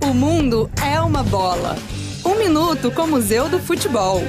O mundo é uma bola. Um minuto com o Museu do Futebol.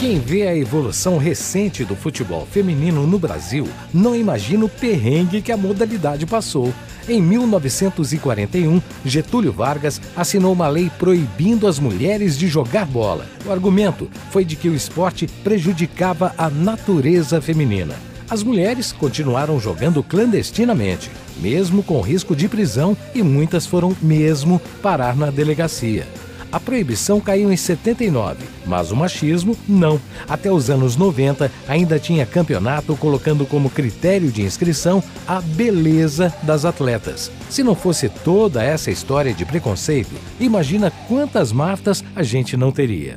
Quem vê a evolução recente do futebol feminino no Brasil não imagina o perrengue que a modalidade passou. Em 1941, Getúlio Vargas assinou uma lei proibindo as mulheres de jogar bola. O argumento foi de que o esporte prejudicava a natureza feminina. As mulheres continuaram jogando clandestinamente, mesmo com risco de prisão, e muitas foram mesmo parar na delegacia. A proibição caiu em 79, mas o machismo não. Até os anos 90 ainda tinha campeonato colocando como critério de inscrição a beleza das atletas. Se não fosse toda essa história de preconceito, imagina quantas Martas a gente não teria.